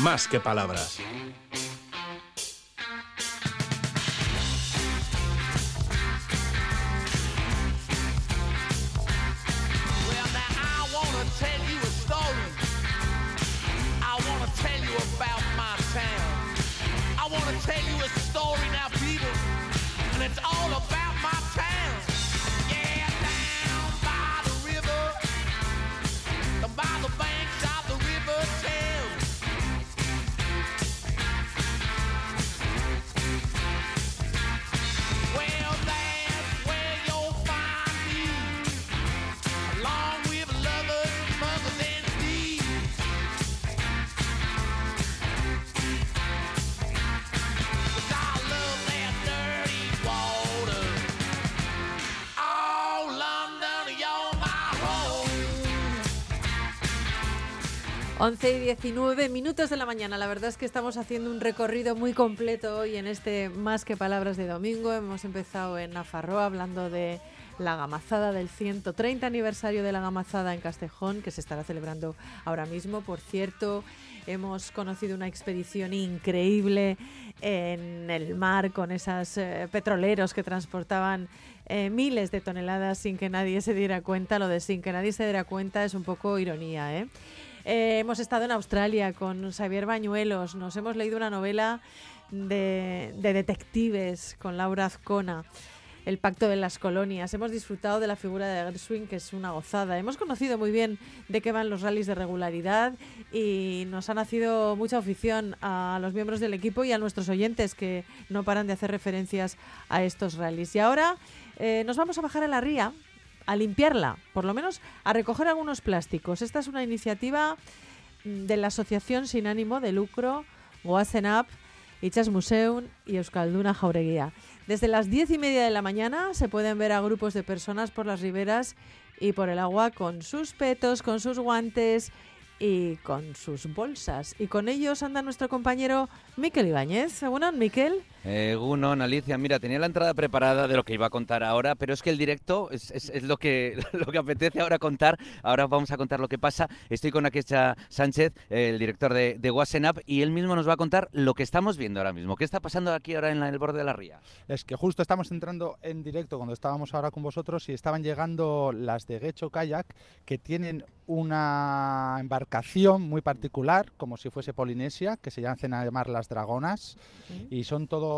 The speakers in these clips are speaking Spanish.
más que palabras. Tell you a story now, people, and it's all about 11 y 19 minutos de la mañana. La verdad es que estamos haciendo un recorrido muy completo hoy en este Más que Palabras de Domingo. Hemos empezado en Nafarroa hablando de la gamazada del 130 aniversario de la gamazada en Castejón, que se estará celebrando ahora mismo. Por cierto, hemos conocido una expedición increíble en el mar con esos petroleros que transportaban eh, miles de toneladas sin que nadie se diera cuenta. Lo de sin que nadie se diera cuenta es un poco ironía, ¿eh? Eh, hemos estado en Australia con Xavier Bañuelos, nos hemos leído una novela de, de detectives con Laura Azcona, El Pacto de las Colonias. Hemos disfrutado de la figura de Gershwin, que es una gozada. Hemos conocido muy bien de qué van los rallies de regularidad y nos ha nacido mucha afición a los miembros del equipo y a nuestros oyentes que no paran de hacer referencias a estos rallies. Y ahora eh, nos vamos a bajar a la ría a limpiarla, por lo menos a recoger algunos plásticos. Esta es una iniciativa mm, de la Asociación Sin Ánimo de Lucro, Goazen Up, Ichas Museum y Euskalduna Jaureguía. Desde las diez y media de la mañana se pueden ver a grupos de personas por las riberas y por el agua con sus petos, con sus guantes y con sus bolsas. Y con ellos anda nuestro compañero Miquel Ibáñez. Bueno, Miquel. Eh, Gunon, Alicia, mira, tenía la entrada preparada de lo que iba a contar ahora, pero es que el directo es, es- es lo, que, lo que apetece ahora contar. Ahora vamos a contar lo que pasa. Estoy con Akecha Sánchez, el director de, de WhatsApp, y él mismo nos va a contar lo que estamos viendo ahora mismo. ¿Qué está pasando aquí ahora en, la- en el borde de la ría? Es que justo estamos entrando en directo cuando estábamos ahora con vosotros y estaban llegando las de Gecho Kayak que tienen una embarcación muy particular, como si fuese Polinesia, que se hacen a llamar las dragonas y son todo,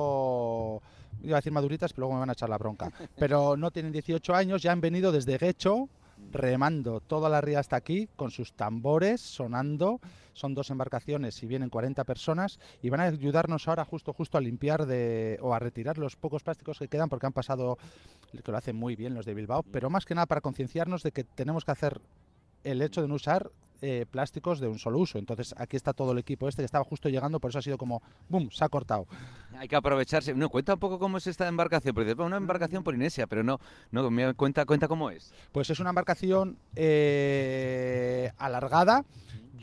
iba a decir maduritas, pero luego me van a echar la bronca. Pero no tienen 18 años, ya han venido desde Gecho remando toda la ría hasta aquí con sus tambores sonando. Son dos embarcaciones y vienen 40 personas y van a ayudarnos ahora justo justo a limpiar de o a retirar los pocos plásticos que quedan porque han pasado que lo hacen muy bien los de Bilbao, pero más que nada para concienciarnos de que tenemos que hacer el hecho de no usar eh, plásticos de un solo uso. Entonces aquí está todo el equipo este que estaba justo llegando, por eso ha sido como ¡boom! se ha cortado. Hay que aprovecharse. No, cuenta un poco cómo es esta embarcación, porque "Bueno, una embarcación polinesia, pero no, no me cuenta, cuenta cómo es. Pues es una embarcación eh, alargada.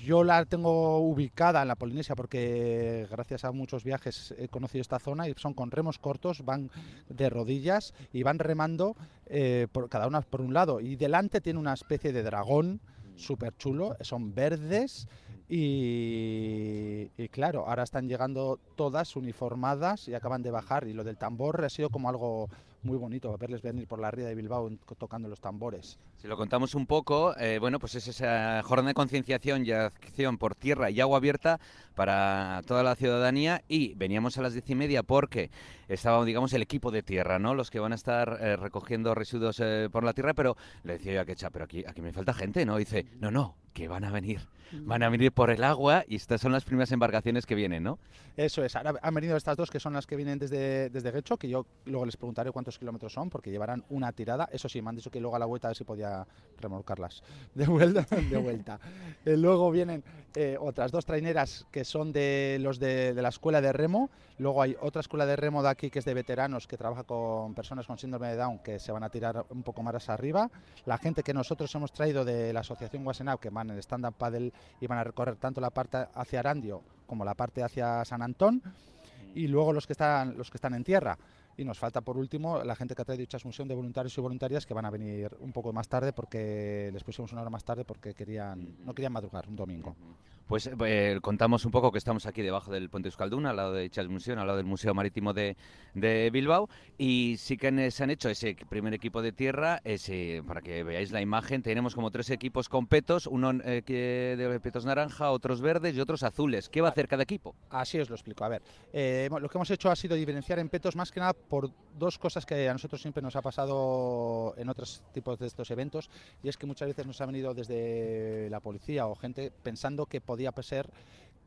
Yo la tengo ubicada en la Polinesia porque gracias a muchos viajes he conocido esta zona y son con remos cortos, van de rodillas y van remando eh, por cada una por un lado. Y delante tiene una especie de dragón súper chulo, son verdes y, y claro, ahora están llegando todas uniformadas y acaban de bajar. Y lo del tambor ha sido como algo muy bonito, verles venir por la ría de Bilbao tocando los tambores. Si lo contamos un poco, eh, bueno, pues es esa jornada de concienciación y acción por tierra y agua abierta para toda la ciudadanía y veníamos a las diez y media porque estaba, digamos, el equipo de tierra, ¿no? Los que van a estar eh, recogiendo residuos eh, por la tierra, pero le decía yo a Quecha, pero aquí, aquí me falta gente, ¿no? dice, no, no, que van a venir, van a venir por el agua y estas son las primeras embarcaciones que vienen, ¿no? Eso es, ahora han venido estas dos que son las que vienen desde, desde Guecho, que yo luego les preguntaré cuántos kilómetros son, porque llevarán una tirada. Eso sí, me han dicho que luego a la vuelta a ver si podía remolcarlas de vuelta. De vuelta. Eh, luego vienen eh, otras dos traineras que son de los de, de la escuela de remo. Luego hay otra escuela de remo de aquí que es de veteranos, que trabaja con personas con síndrome de Down, que se van a tirar un poco más arriba. La gente que nosotros hemos traído de la asociación Wasenau, que van en stand-up paddle y van a recorrer tanto la parte hacia Arandio como la parte hacia San Antón y luego los que están los que están en tierra y nos falta por último la gente que ha traído Museum de voluntarios y voluntarias que van a venir un poco más tarde porque les pusimos una hora más tarde porque querían no querían madrugar un domingo. Pues eh, contamos un poco que estamos aquí debajo del puente Euskalduna, al lado de Chas Museo, al lado del Museo Marítimo de, de Bilbao, y sí que se han hecho ese primer equipo de tierra, ese, para que veáis la imagen, tenemos como tres equipos con petos, uno eh, de petos naranja, otros verdes y otros azules. ¿Qué va a hacer cada equipo? Así os lo explico. A ver, eh, lo que hemos hecho ha sido diferenciar en petos más que nada por dos cosas que a nosotros siempre nos ha pasado en otros tipos de estos eventos, y es que muchas veces nos ha venido desde la policía o gente pensando que podía ser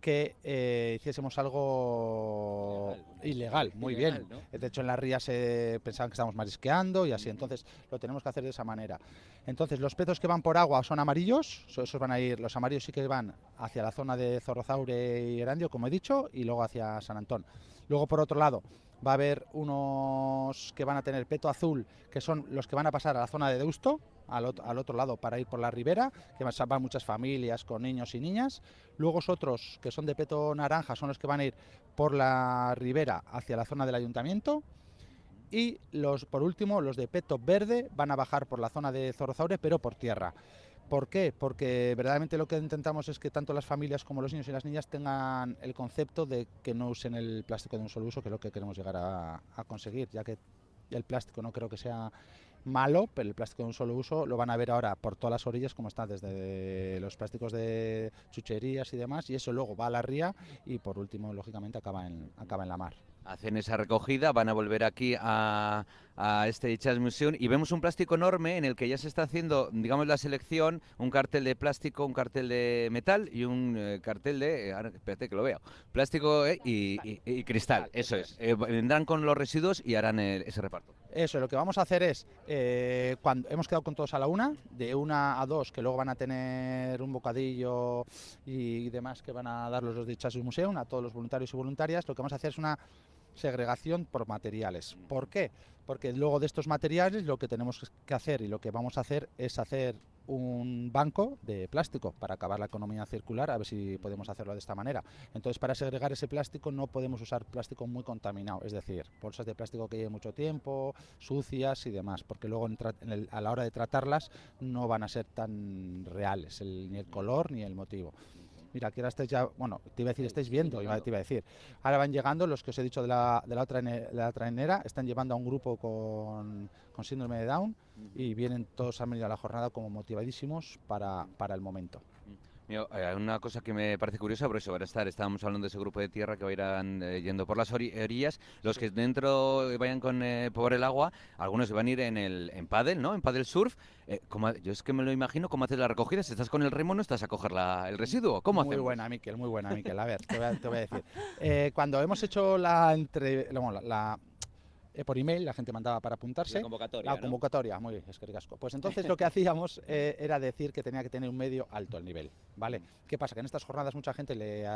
que eh, hiciésemos algo ilegal, muy bien. De hecho, en la ría se pensaban que estábamos marisqueando y así, entonces lo tenemos que hacer de esa manera. Entonces, los peces que van por agua son amarillos, esos van a ir, los amarillos sí que van hacia la zona de Zorrozaure y Erandio, como he dicho, y luego hacia San Antón. Luego, por otro lado, va a haber unos que van a tener peto azul, que son los que van a pasar a la zona de Deusto, al, otro lado para ir por la ribera, que van muchas familias con niños y niñas. Luego otros que son de peto naranja son los que van a ir por la ribera hacia la zona del ayuntamiento. Y los, por último, los de peto verde van a bajar por la zona de Zorrozaure, pero por tierra. ¿Por qué? Porque verdaderamente lo que intentamos es que tanto las familias como los niños y las niñas tengan el concepto de que no usen el plástico de un solo uso, que es lo que queremos llegar a, conseguir, ya que el plástico no creo que sea malo, pero el plástico de un solo uso lo van a ver ahora por todas las orillas como está, desde los plásticos de chucherías y demás, y eso luego va a la ría y por último, lógicamente, acaba en, acaba en la mar hacen esa recogida, van a volver aquí a, este Chas Museum y vemos un plástico enorme en el que ya se está haciendo, digamos, la selección, un cartel de plástico, un cartel de metal y un eh, cartel de, eh, espérate que lo veo, plástico eh, y, cristal, eso es. vendrán con los residuos y harán ese reparto. Eso, lo que vamos a hacer es, cuando hemos quedado con todos a la una, de una a dos, que luego van a tener un bocadillo y demás que van a dar los de Chas Museum a todos los voluntarios y voluntarias, lo que vamos a hacer es una segregación por materiales. ¿Por qué? Porque luego de estos materiales lo que tenemos que hacer y lo que vamos a hacer es hacer un banco de plástico para acabar la economía circular, a ver si podemos hacerlo de esta manera. Entonces, para segregar ese plástico no podemos usar plástico muy contaminado, es decir, bolsas de plástico que lleven mucho tiempo, sucias y demás, porque luego a la hora de tratarlas no van a ser tan reales ni el color ni el motivo. Mira, aquí ahora estáis ya, bueno, te iba a decir, estáis viendo, te iba a decir. Ahora van llegando los que os he dicho de la, de la otra de la trainera, están llevando a un grupo con, con síndrome de Down y vienen todos han venido a la jornada como motivadísimos para, para el momento. Hay una cosa que me parece curiosa, por eso ahora estar, estábamos hablando de ese grupo de tierra que va a ir eh, yendo por las orillas, los que dentro vayan con eh, por el agua, algunos van a ir en el en paddle, ¿no? En paddle surf. Eh, yo es que me lo imagino, ¿cómo haces la recogida? Si estás con el remo, ¿no estás a coger el residuo? ¿Cómo Muy buena, Miquel, muy buena, Miquel. A ver, te voy a, decir. cuando hemos hecho la, entre, la eh, por email, la gente mandaba para apuntarse. La convocatoria. La convocatoria, muy bien, es que casco. Pues entonces lo que hacíamos eh, era decir que tenía que tener un medio alto el nivel, ¿vale? ¿Qué pasa? Que en estas jornadas mucha gente le,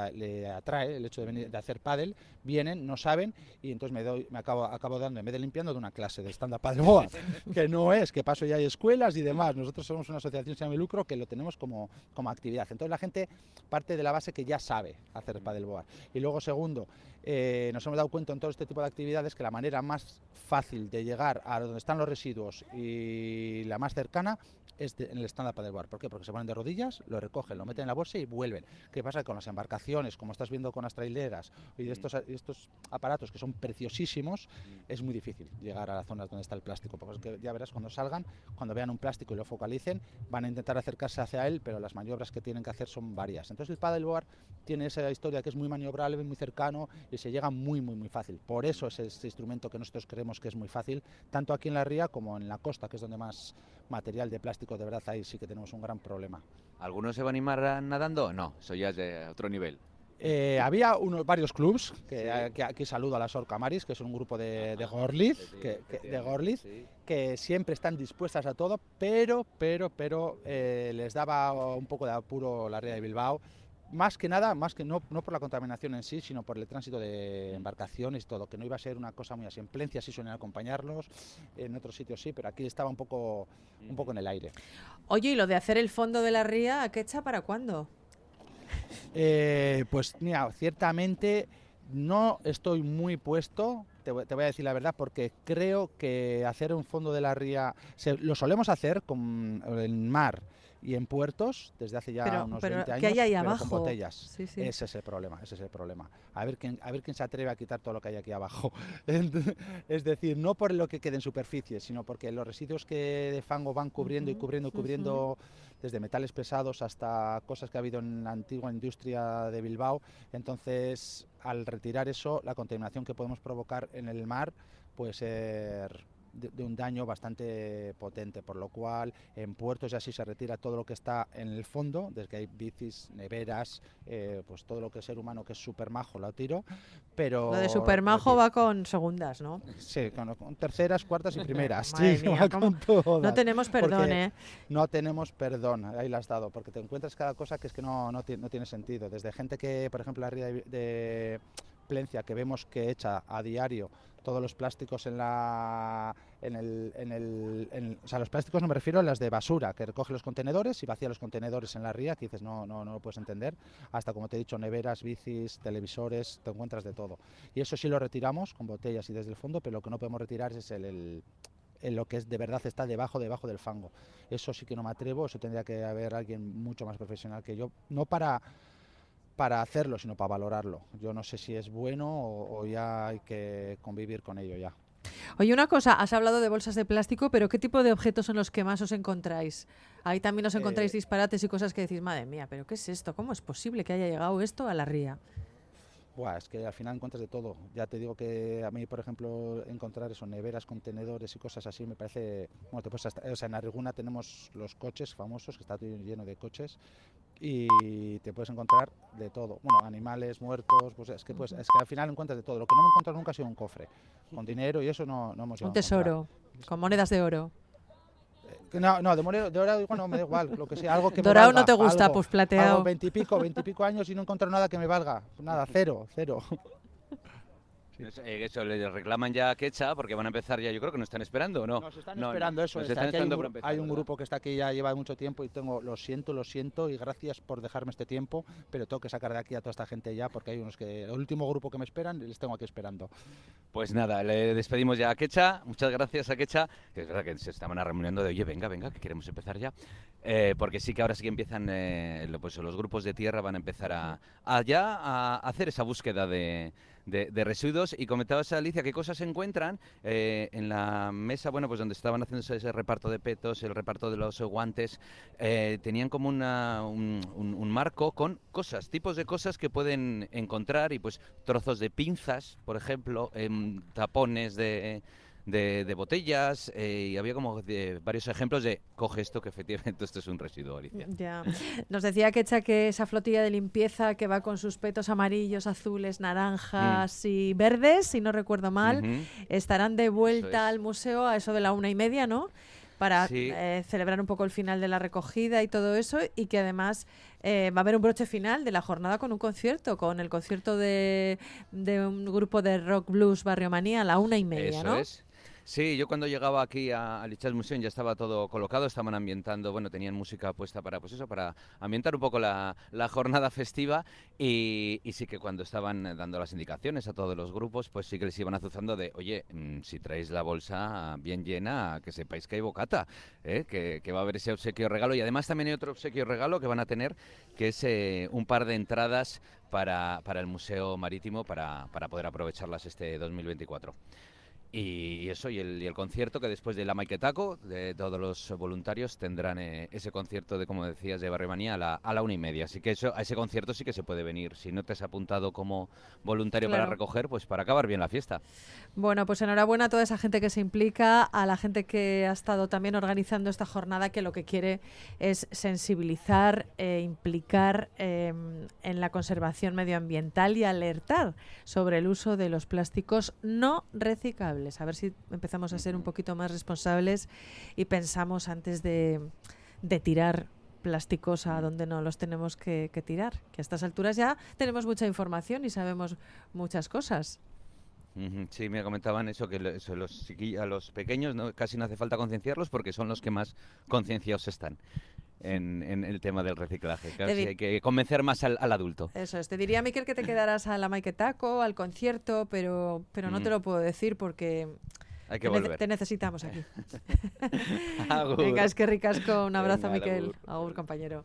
atrae el hecho de, venir, de hacer pádel, vienen, no saben, y entonces me doy, me acabo, acabo dando, en vez de limpiando, de una clase de stand-up que no es, que paso ya hay escuelas y demás. Nosotros somos una asociación sin lucro que lo tenemos como, como actividad. Entonces la gente parte de la base que ya sabe hacer boa. Y luego, segundo, eh, nos hemos dado cuenta en todo este tipo de actividades que la manera más fácil de llegar a donde están los residuos y la más cercana es en el stand-up bar. ¿Por qué? Porque se ponen de rodillas, lo recogen, lo meten en la bolsa y vuelven. ¿Qué pasa con las embarcaciones, como estás viendo con las traileras y de estos, estos aparatos que son preciosísimos? Es muy difícil llegar a las zonas donde está el plástico, porque ya verás cuando salgan, cuando vean un plástico y lo focalicen, van a intentar acercarse hacia él, pero las maniobras que tienen que hacer son varias. Entonces el paddleboard tiene esa historia que es muy maniobrable, muy cercano y se llega muy, muy, muy fácil. Por eso es este instrumento que nosotros creemos que es muy fácil, tanto aquí en la ría como en la costa, que es donde más material de plástico de verdad ahí sí que tenemos un gran problema. ¿Algunos se va a animar nadando? No, eso ya es de otro nivel. Eh, había unos, varios clubs, que, aquí saludo a las Orcamaris, que es un grupo de, de Gorliz, que, de que siempre están dispuestas a todo, pero, pero, pero eh, les daba un poco de apuro la ría de Bilbao más que nada, más que no, no por la contaminación en sí, sino por el tránsito de embarcaciones y todo, que no iba a ser una cosa muy así. En Plencia sí suelen acompañarlos, en otros sitios sí, pero aquí estaba un poco, un poco en el aire. Oye, ¿y lo de hacer el fondo de la ría, a qué echa para cuándo? Eh, pues mira, ciertamente no estoy muy puesto, te, voy a decir la verdad, porque creo que hacer un fondo de la ría, lo solemos hacer con el mar y en puertos desde hace ya Pero- unos pero 20 años ¿qué hay ahí pero abajo? con botellas. Sí, sí. Ese es el problema, ese es el problema. A ver quién, a ver quién se atreve a quitar todo lo que hay aquí abajo. Es decir, no por lo que quede en superficie, sino porque los residuos que de fango van cubriendo y cubriendo y cubriendo desde metales pesados hasta cosas que ha habido en la antigua industria de Bilbao. Entonces, al retirar eso, la contaminación que podemos provocar en el mar puede ser de, de un daño bastante potente, por lo cual en puertos ya sí se retira todo lo que está en el fondo, desde que hay bicis, neveras, eh, pues todo lo que es ser humano que es súper majo lo tiro, pero... Lo de Supermajo reti- va con segundas, ¿no? Sí, con, con terceras, cuartas y primeras. Sí, mía, va ¿cómo? con todas. No tenemos perdón, ¿eh? no tenemos perdón, ahí la has dado, porque te encuentras cada cosa que es que no, no, no tiene sentido. Desde gente que, por ejemplo, la ría de, de Plencia, que vemos que echa a diario todos los plásticos en la en el, en el o sea los plásticos no me refiero a las de basura que recoge los contenedores y vacía los contenedores en la ría que dices no no no lo puedes entender. Hasta como te he dicho neveras bicis televisores te encuentras de todo. Y eso sí lo retiramos con botellas y desde el fondo pero lo que no podemos retirar es el lo que es de verdad está debajo debajo del fango. Eso sí que no me atrevo eso tendría que haber alguien mucho más profesional que yo. No para para hacerlo, sino para valorarlo. Yo no sé si es bueno o, o ya hay que convivir con ello ya. Oye, una cosa, has hablado de bolsas de plástico, pero ¿qué tipo de objetos son los que más os encontráis? Ahí también os encontráis Eh, disparates y cosas que decís, madre mía, pero ¿qué es esto? ¿Cómo es posible que haya llegado esto a la ría? Buah, es que al final encuentras de todo. Ya te digo que a mí, por ejemplo, encontrar eso, neveras, contenedores y cosas así, me parece... Bueno, te puedes hasta- o sea, en Arriguna tenemos los coches famosos, que está todo lleno de coches, y te puedes encontrar de todo. Bueno, animales muertos, pues es que, pues, es que al final encuentras de todo. Lo que no me he encontrado nunca ha sido un cofre, con dinero y eso no, no hemos Un tesoro, con monedas de oro. No, no, de moreno, de dorado igual no me da igual, lo que sea, algo que me Dorado valga, no te gusta, algo, pues plateado. Veintipico, veintipico años y no encontrar nada que me valga. Nada, cero, cero. Eso, eh, eso, le reclaman ya a Quecha porque van a empezar ya, yo creo que nos están esperando, ¿o no? Nos están No, no, esperando eso. nos están hay, un, grupo que está aquí ya lleva mucho tiempo y tengo, lo siento, lo siento y gracias por dejarme este tiempo, pero tengo que sacar de aquí a toda esta gente ya porque hay unos que, el último grupo que me esperan, les tengo aquí esperando. Pues nada, le despedimos ya a Quecha. Muchas gracias a Quecha. Que es verdad que se estaban reuniendo de, oye, venga, venga, que queremos empezar ya. Eh, porque sí que ahora sí que empiezan, eh, pues los grupos de tierra van a empezar a, a ya a hacer esa búsqueda de, de- residuos. Y comentabas, Alicia, qué cosas se encuentran eh, en la mesa, bueno, pues donde estaban haciendo ese reparto de petos, el reparto de los guantes. eh, tenían como una, un, un- un marco con cosas, tipos de cosas que pueden encontrar y pues trozos de pinzas, por ejemplo, em, tapones de, de, de botellas eh, y había como de varios ejemplos de coge esto que efectivamente esto es un residuo, Alicia. Ya. Nos decía Quecha que esa flotilla de limpieza que va con sus petos amarillos, azules, naranjas y verdes, si no recuerdo mal, estarán de vuelta es. al museo a eso de la una y media, ¿no? Para Sí. eh, celebrar un poco el final de la recogida y todo eso, y que además eh, va a haber un broche final de la jornada con un concierto, con el concierto de, de un grupo de rock blues Barrio Manía a la una y media, Eso ¿no? es. Sí, yo cuando llegaba aquí a, al Lichas Museum ya estaba todo colocado, estaban ambientando, bueno, tenían música puesta para, pues eso, para ambientar un poco la, jornada festiva y, y sí que cuando estaban eh, dando las indicaciones a todos los grupos, pues sí que les iban azuzando de, oye, mm, si traéis la bolsa bien llena, que sepáis que hay bocata, ¿eh? que, que va a haber ese obsequio regalo y además también hay otro obsequio regalo que van a tener, que es eh, un par de entradas para, para el Museo Marítimo para, para poder aprovecharlas este 2024. Y eso, y el, y el concierto que después de la Maiketaco, de todos los voluntarios, tendrán eh, ese concierto de, como decías, de Barremanía a la, a la una y media. Así que eso, a ese concierto sí que se puede venir. Si no te has apuntado como voluntario para recoger, pues para acabar bien la fiesta. Bueno, pues enhorabuena a toda esa gente que se implica, a la gente que ha estado también organizando esta jornada, que lo que quiere es sensibilizar, e implicar eh, en la conservación medioambiental y alertar sobre el uso de los plásticos no reciclables. A ver si empezamos a ser un poquito más responsables y pensamos antes de, tirar plásticos a donde no los tenemos que, tirar. Que a estas alturas ya tenemos mucha información y sabemos muchas cosas. Sí, me comentaban eso, que los, a los pequeños casi no hace falta concienciarlos porque son los que más concienciados están en, en el tema del reciclaje. Hay que convencer más al, al adulto. Eso es. Te diría, Miquel, que te quedarás a la Maiketaco, al concierto, pero, pero no te Mm. lo puedo decir porque Hay que te, volver. te necesitamos aquí. Venga, es que ricasco. Un abrazo, Venga, Miquel. Agur, compañero.